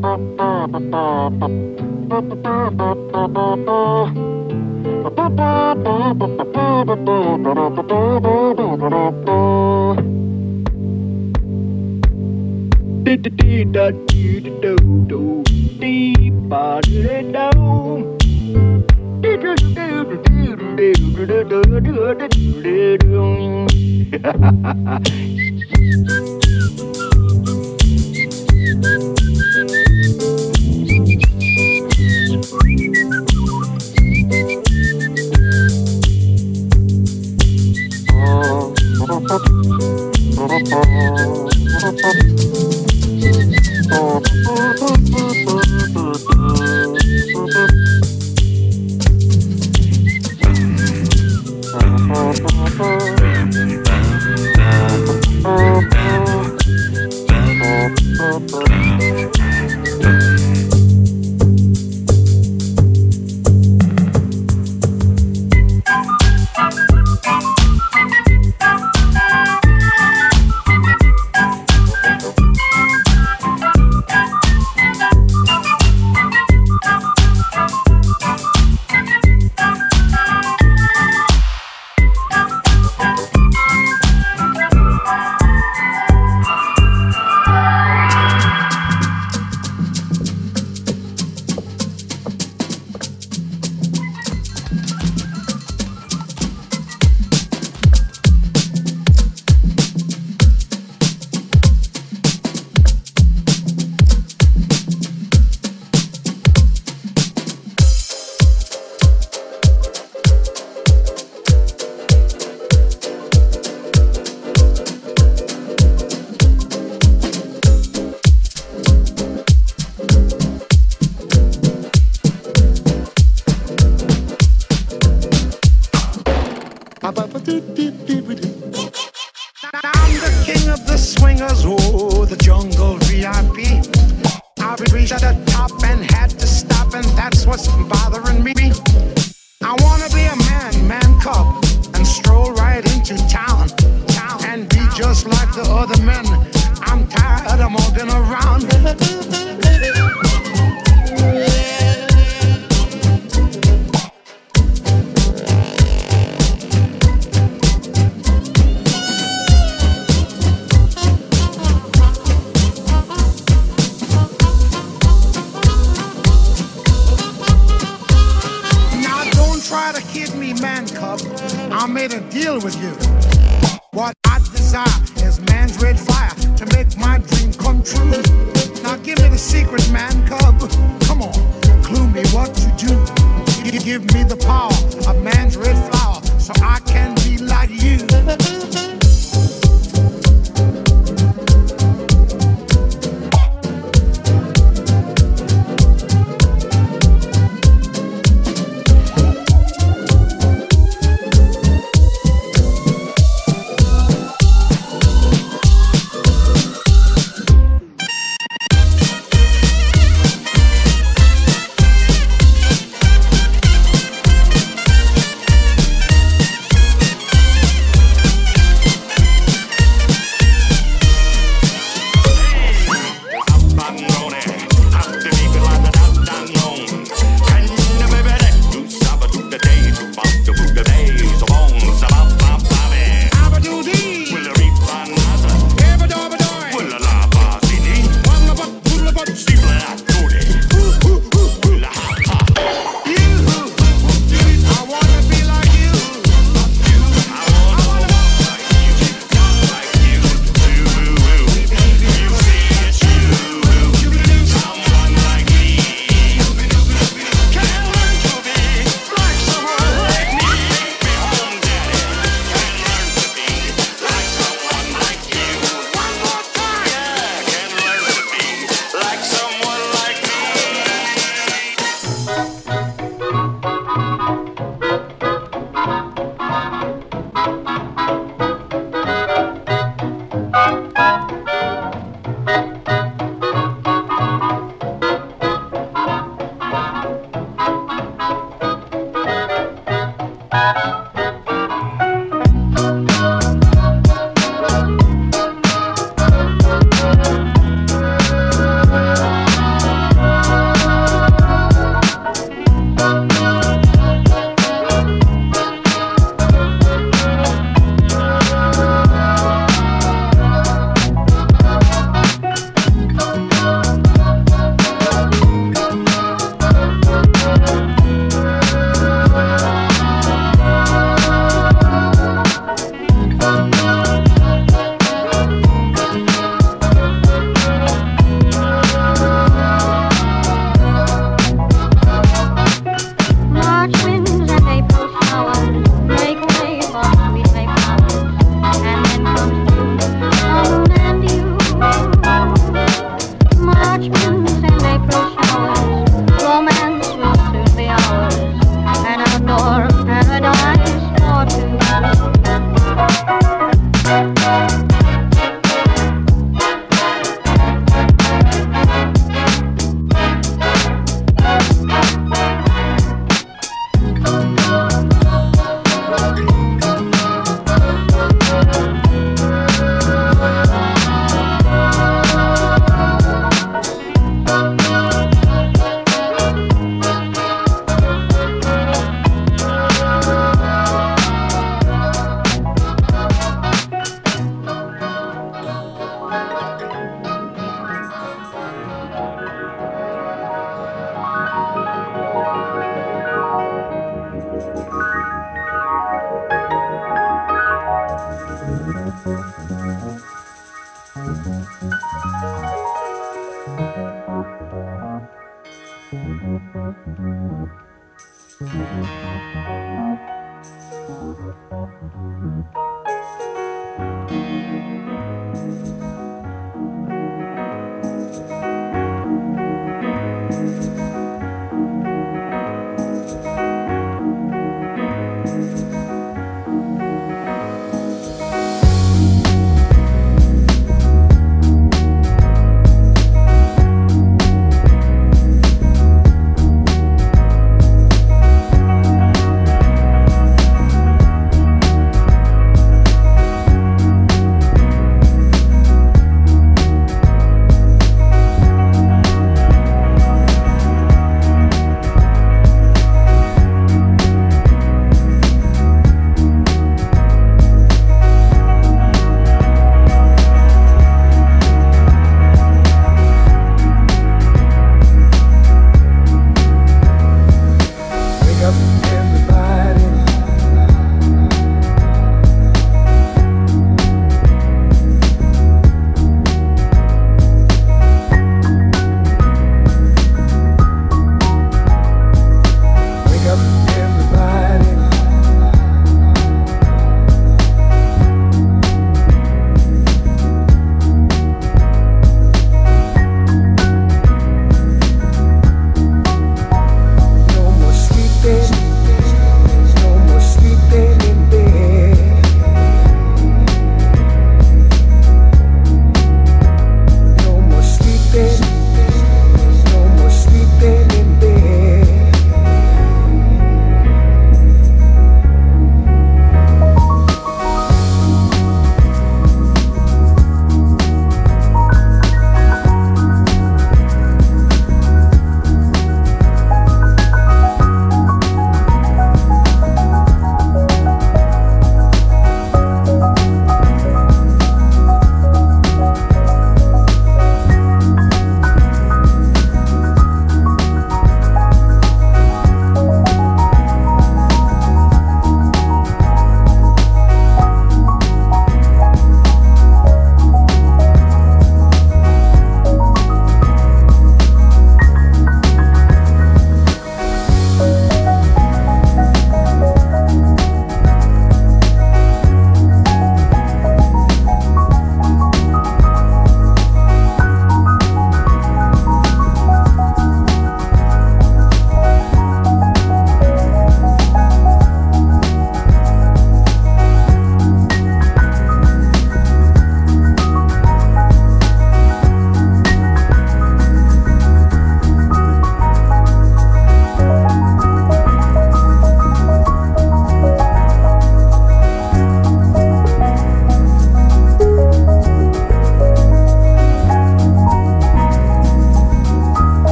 Ha ha ha ha. Oh,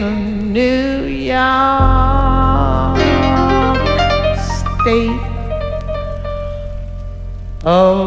in New York State. Oh.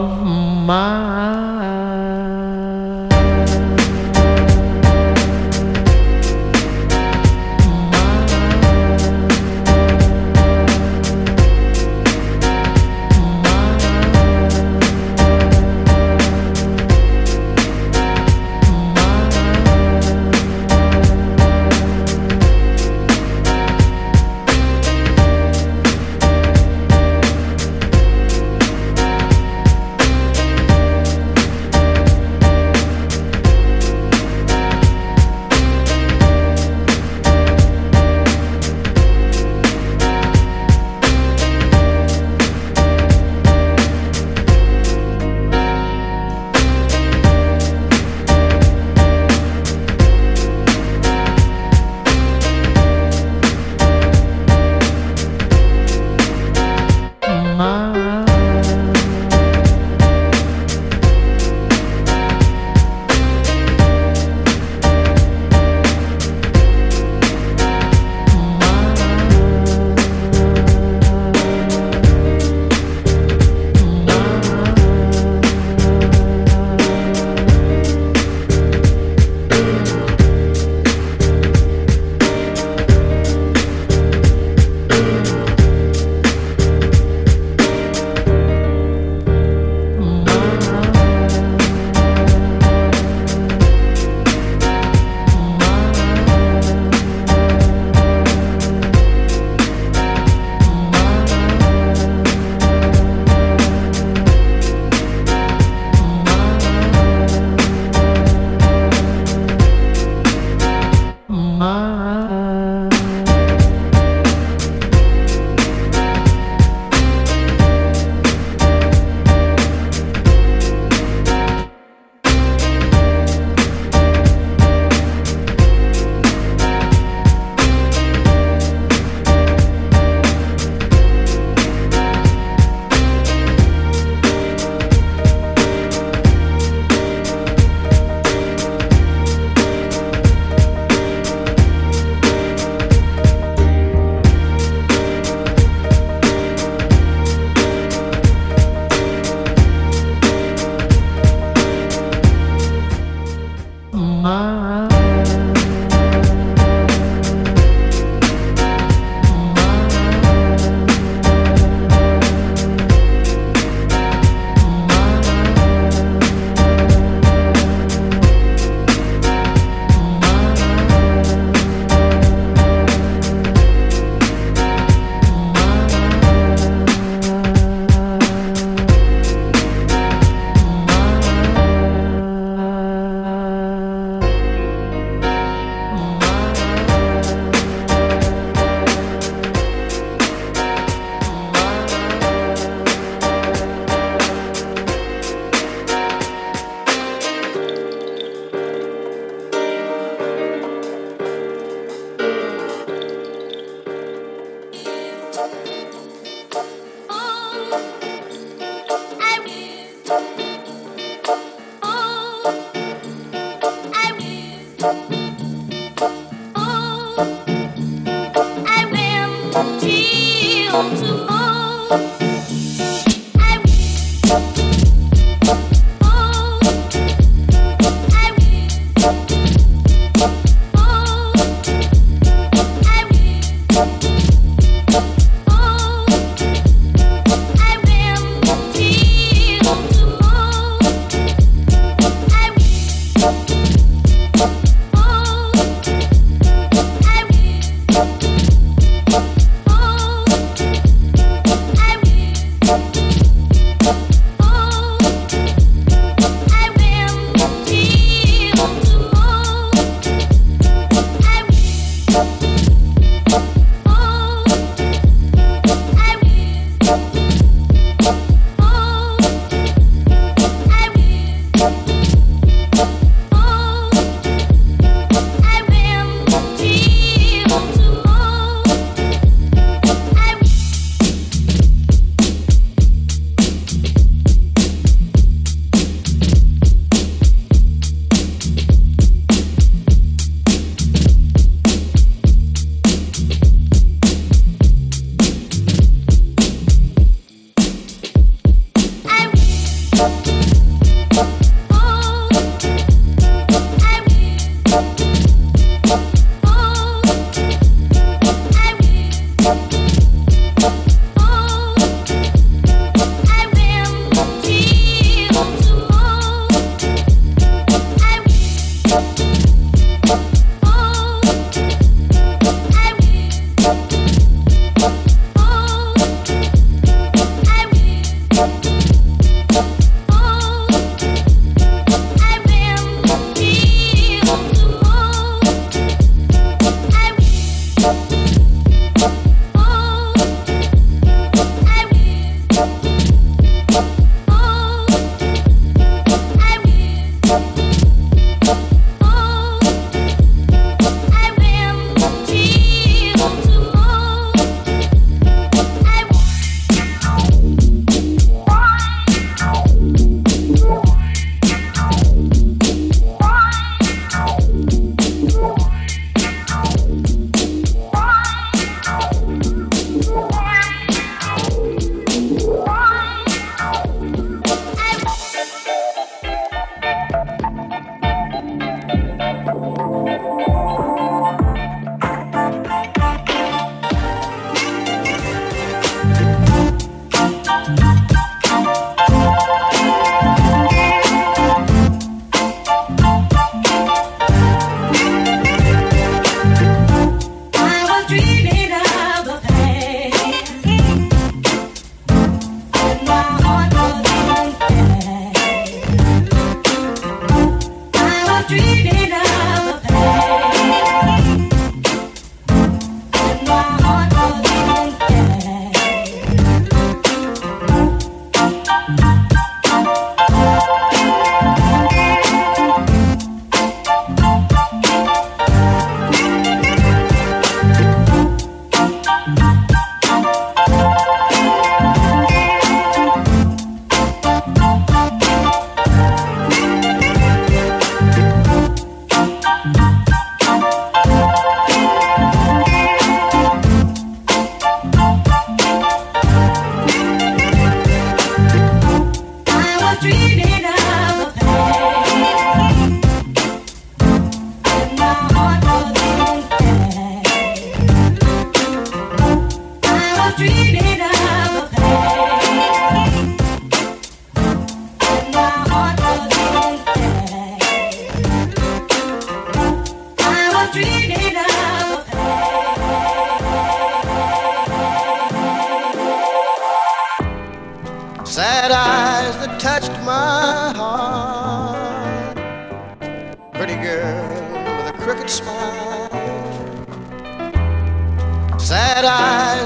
I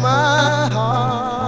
my you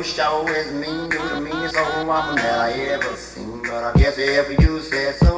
you show is mean, you the meanest old woman that I ever seen. But I guess if you said so.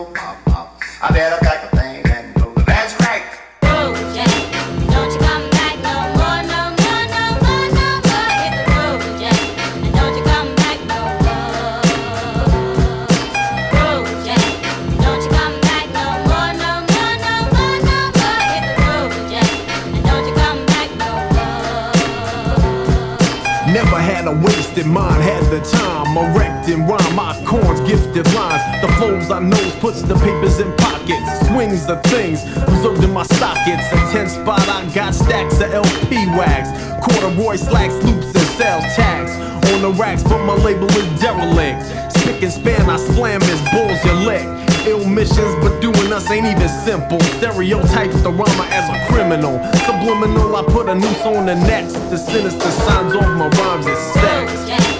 Slacks, loops, and sell tags on the racks, but my label is derelict. Spick and span, I slam his bulls, your lick. Ill missions, but doing us ain't even simple. Stereotypes the rhymer as a criminal. Subliminal, I put a noose on the next. The sinister signs off my rhymes and sex.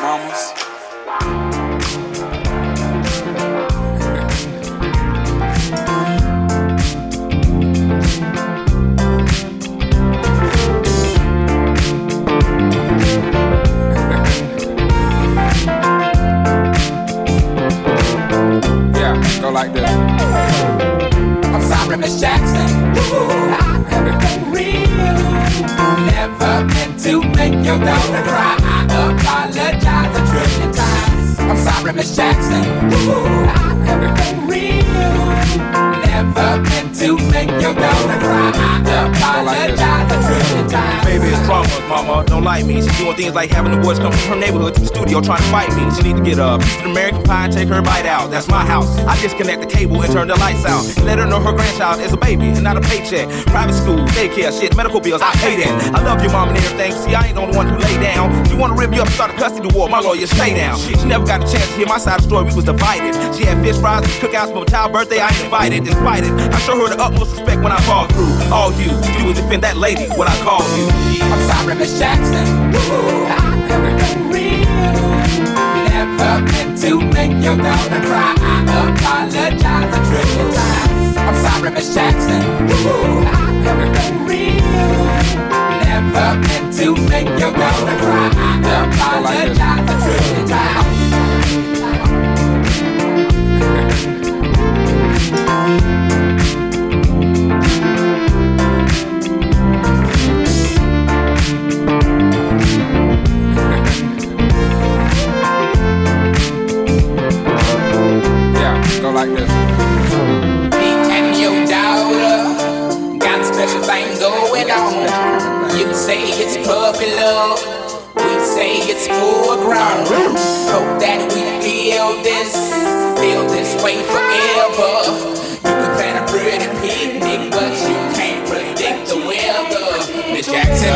Ramos. Miss Jackson. Ooh, I have it for real. Never meant to make your daughter cry. I apologize a trillion times. Baby, it's drama, mama. Don't like me. She doing things like having the boys come from her neighborhood to the studio trying to fight me. She need to get piece of American pie and take her bite out. That's my house. I disconnect the cable and turn the lights out. Let her know her grandchild is a baby and not a paycheck. Private school, daycare, shit, medical bills, I pay that. I love your mom and everything. See, I ain't the only one who lay down. She wanna rip you up, start a custody war. My lawyer, stay down. She never got a chance to hear my side of the story. We was divided. She had fish fries and cookouts for my child's birthday. I ain't invited. Despite it, I show her the utmost respect when I fall through. All you, you would defend that lady when I call you. I'm sorry, Miss Jackson. Ooh, I it for real. Never meant to make your daughter cry. I apologize a trillion times. I'm sorry, Miss Jackson. Ooh, I it for real. Never meant to make your daughter cry. I apologize a trillion times. Like this. Me and your daughter got a special thing going on. You say it's puppy love, we say it's full grown. Hope that we feel this, feel this way forever. You can plan a pretty picnic, but you can't predict the weather. Miss Jackson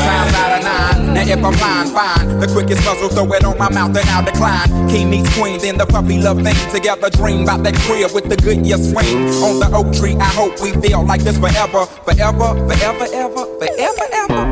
Now if I'm lying, fine. The quickest puzzle, throw it on my mouth and I'll decline. King meets queen, then the puppy love thing. Together dream about that crib with the Goodyear swing. On the oak tree, I hope we feel like this forever. Forever, forever, ever, forever, ever.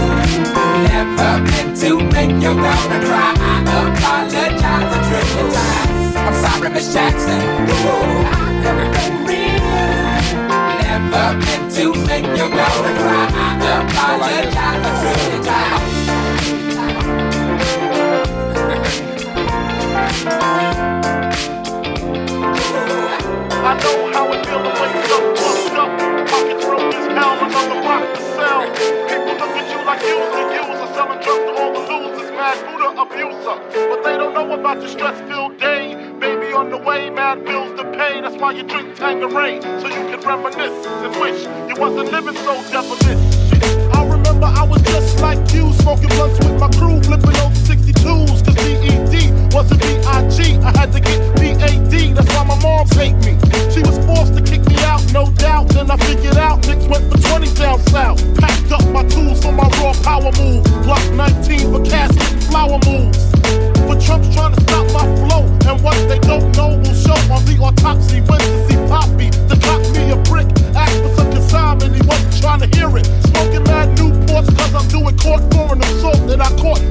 Never meant to make your daughter cry. I apologize a trillion times. I'm sorry, Miss Jackson. Ooh, I have it for real. Never meant to make your daughter cry. I apologize a trillion times. I know how it feels to wake up, fucked up. Pockets broke as hell, another rock to sell. People look at you like you's the user, selling drugs to all the losers, mad Buddha abuser. But they don't know about your stress-filled day. Baby on the way, mad bills to pay. That's why you drink Tanqueray, so you can reminisce and wish you wasn't living so devilish. I remember I was just like you, smoking blunts with my crew, flipping over 62s. Cause DED wasn't B.I.G. I had to get B.A.D. That's why my mom hate me. She was forced to kick out, no doubt. Then I figured out niggas went for 20 down south. Packed up my tools for my raw power move. Block 19 for casket flower moves. But Trump's trying to stop my flow. And what they don't know will show on the autopsy. Went to see Poppy to cop me a brick. Asked for some consignment, he wasn't trying to hear it. Smoking mad Newports cause I'm doing court for an assault that I caught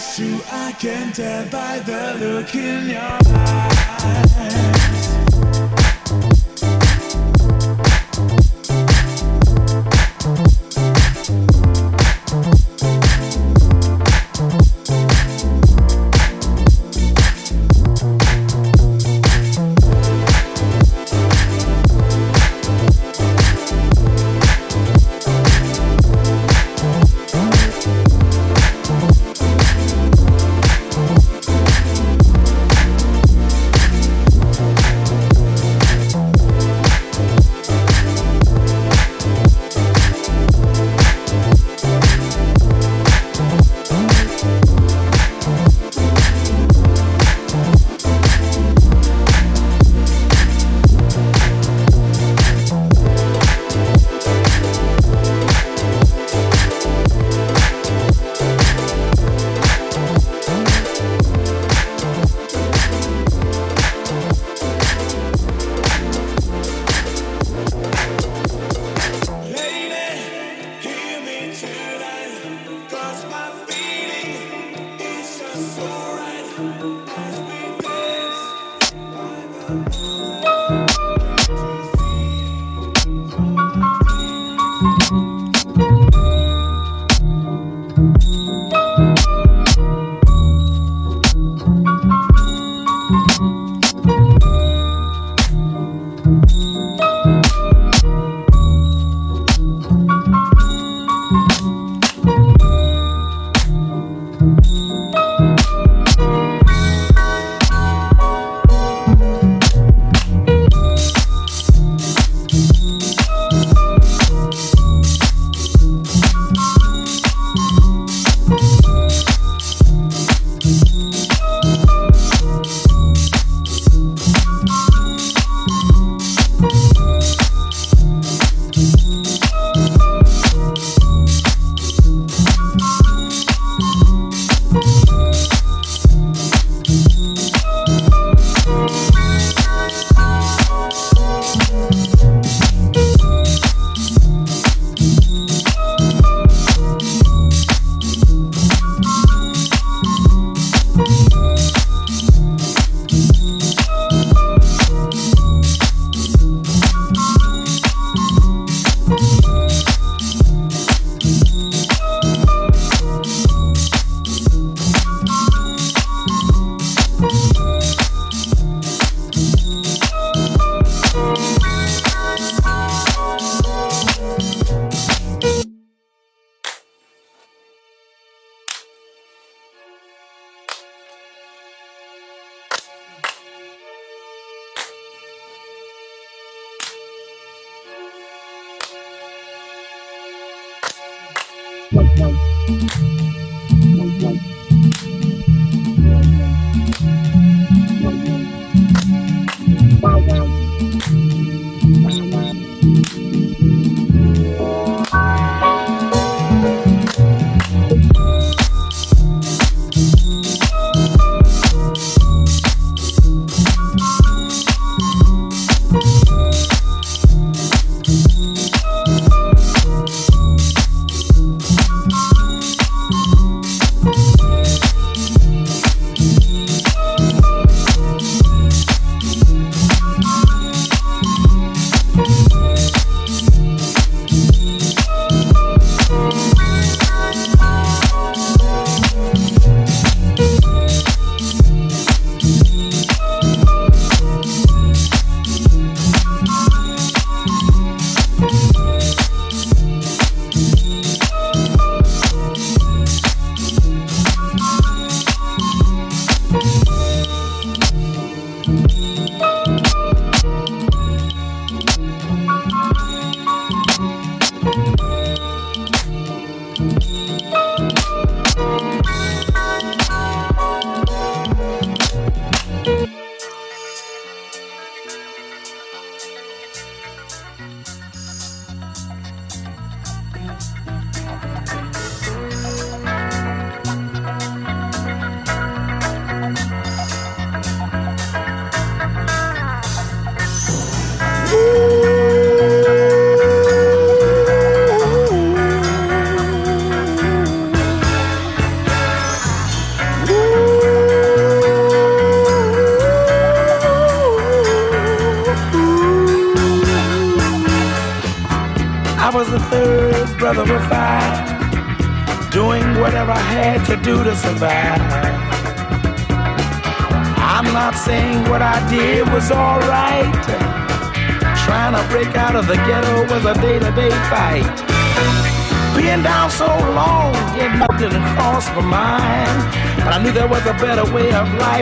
it's true, I can tell by the look in your eyes.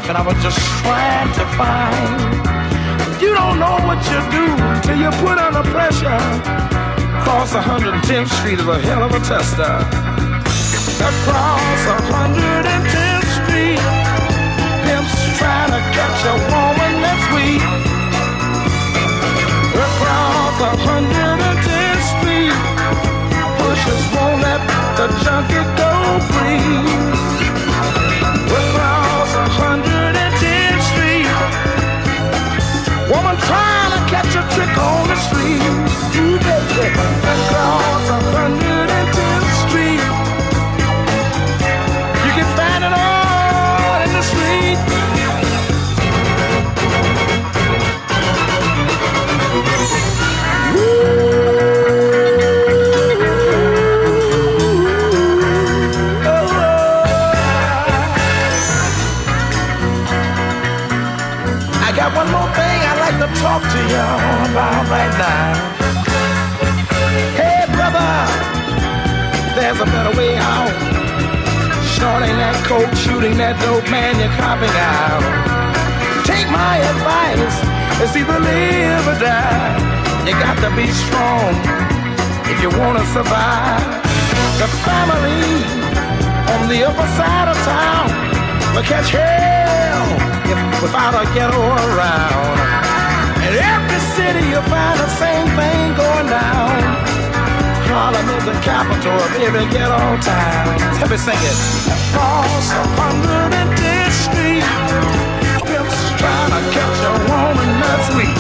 And I was just trying to find. You don't know what you do till you put under pressure. Cross 110th Street is a hell of a tester. Across 110th trick on the street. You baby, capital of every ghetto town. Let me sing it. Across 110th Street, pimps trying to catch a woman that's weak.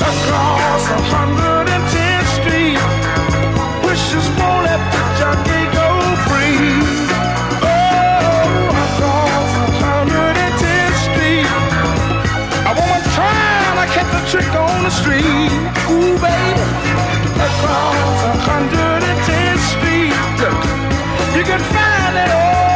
Across 110th Street, wishes won't let the junkie go free. Oh, across 110th Street, a woman trying to catch a trick on the street. Ooh, baby, across 110th Street, you can find it all.